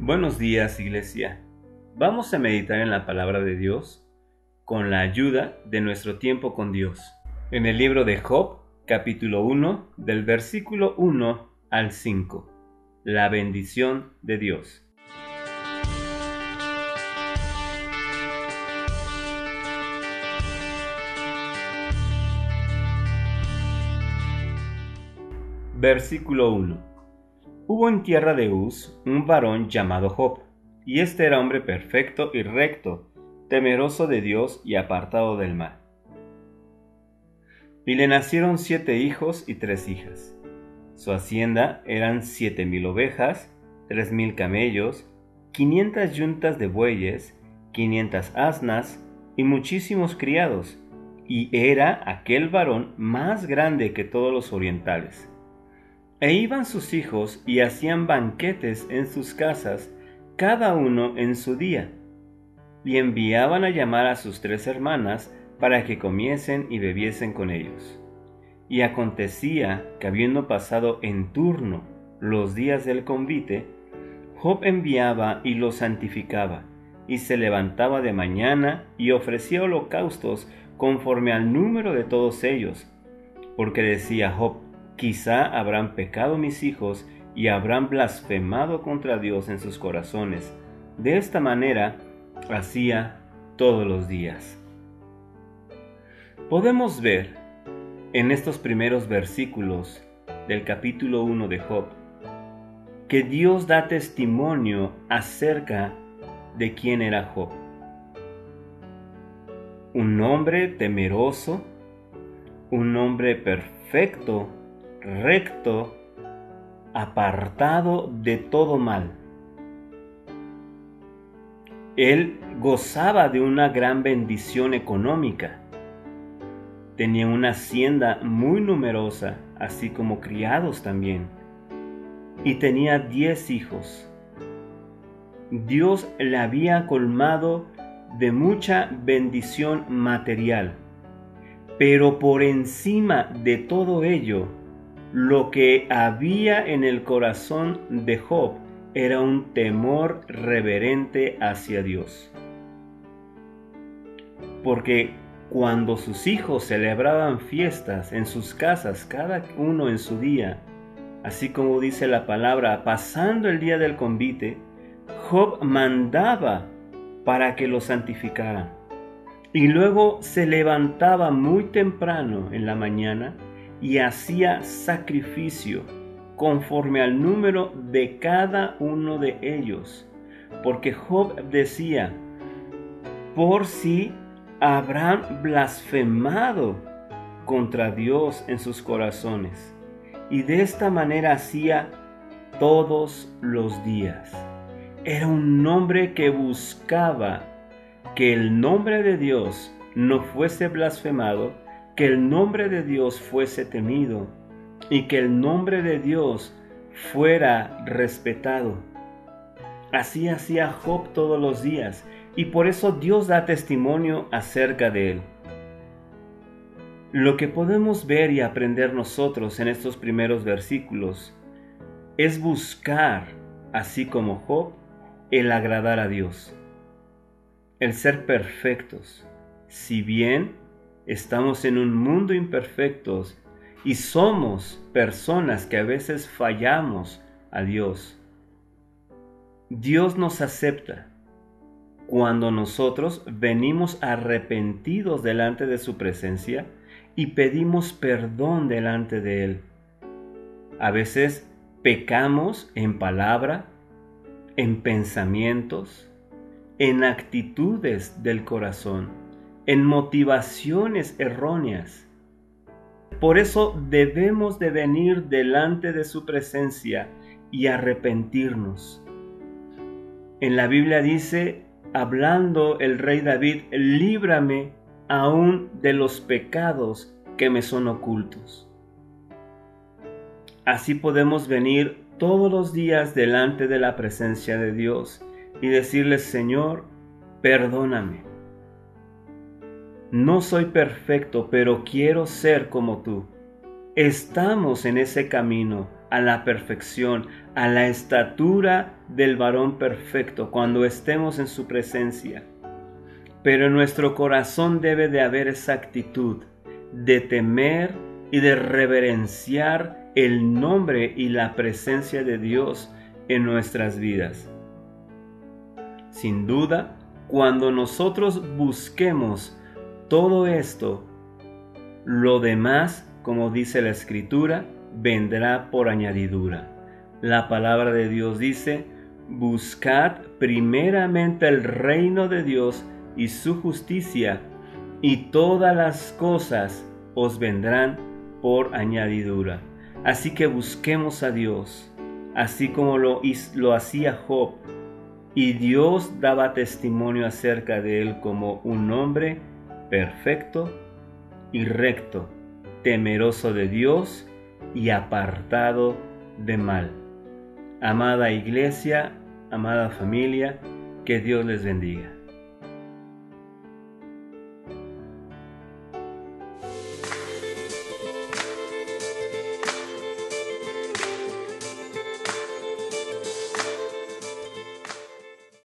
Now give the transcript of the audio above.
Buenos días Iglesia. Vamos a meditar en la palabra de Dios con la ayuda de nuestro tiempo con Dios. En el libro de Job, capítulo 1, del versículo 1 al 5. La bendición de Dios. Versículo 1 Hubo en tierra de Uz un varón llamado Job, y este era hombre perfecto y recto, temeroso de Dios y apartado del mal. Y le nacieron siete hijos y tres hijas. Su hacienda eran siete mil ovejas, tres mil camellos, quinientas yuntas de bueyes, quinientas asnas y muchísimos criados, y era aquel varón más grande que todos los orientales e iban sus hijos y hacían banquetes en sus casas, cada uno en su día, y enviaban a llamar a sus tres hermanas para que comiesen y bebiesen con ellos. Y acontecía que habiendo pasado en turno los días del convite, Job enviaba y los santificaba, y se levantaba de mañana y ofrecía holocaustos conforme al número de todos ellos, porque decía Job, Quizá habrán pecado mis hijos y habrán blasfemado contra Dios en sus corazones. De esta manera hacía todos los días. Podemos ver en estos primeros versículos del capítulo 1 de Job que Dios da testimonio acerca de quién era Job. Un hombre temeroso, un hombre perfecto recto, apartado de todo mal. Él gozaba de una gran bendición económica. Tenía una hacienda muy numerosa, así como criados también. Y tenía diez hijos. Dios le había colmado de mucha bendición material. Pero por encima de todo ello, lo que había en el corazón de Job era un temor reverente hacia Dios. Porque cuando sus hijos celebraban fiestas en sus casas, cada uno en su día, así como dice la palabra, pasando el día del convite, Job mandaba para que lo santificaran. Y luego se levantaba muy temprano en la mañana y hacía sacrificio conforme al número de cada uno de ellos. Porque Job decía, por si habrán blasfemado contra Dios en sus corazones. Y de esta manera hacía todos los días. Era un nombre que buscaba que el nombre de Dios no fuese blasfemado, que el nombre de Dios fuese temido y que el nombre de Dios fuera respetado. Así hacía Job todos los días y por eso Dios da testimonio acerca de él. Lo que podemos ver y aprender nosotros en estos primeros versículos es buscar, así como Job, el agradar a Dios, el ser perfectos, si bien Estamos en un mundo imperfectos y somos personas que a veces fallamos a Dios. Dios nos acepta cuando nosotros venimos arrepentidos delante de su presencia y pedimos perdón delante de Él. A veces pecamos en palabra, en pensamientos, en actitudes del corazón en motivaciones erróneas. Por eso debemos de venir delante de su presencia y arrepentirnos. En la Biblia dice, hablando el rey David, líbrame aún de los pecados que me son ocultos. Así podemos venir todos los días delante de la presencia de Dios y decirle, Señor, perdóname no soy perfecto, pero quiero ser como tú. Estamos en ese camino a la perfección, a la estatura del varón perfecto cuando estemos en su presencia. Pero en nuestro corazón debe de haber esa actitud de temer y de reverenciar el nombre y la presencia de Dios en nuestras vidas. Sin duda, cuando nosotros busquemos todo esto, lo demás, como dice la escritura, vendrá por añadidura. La palabra de Dios dice, buscad primeramente el reino de Dios y su justicia, y todas las cosas os vendrán por añadidura. Así que busquemos a Dios, así como lo, lo hacía Job, y Dios daba testimonio acerca de él como un hombre perfecto y recto, temeroso de Dios y apartado de mal. Amada iglesia, amada familia, que Dios les bendiga.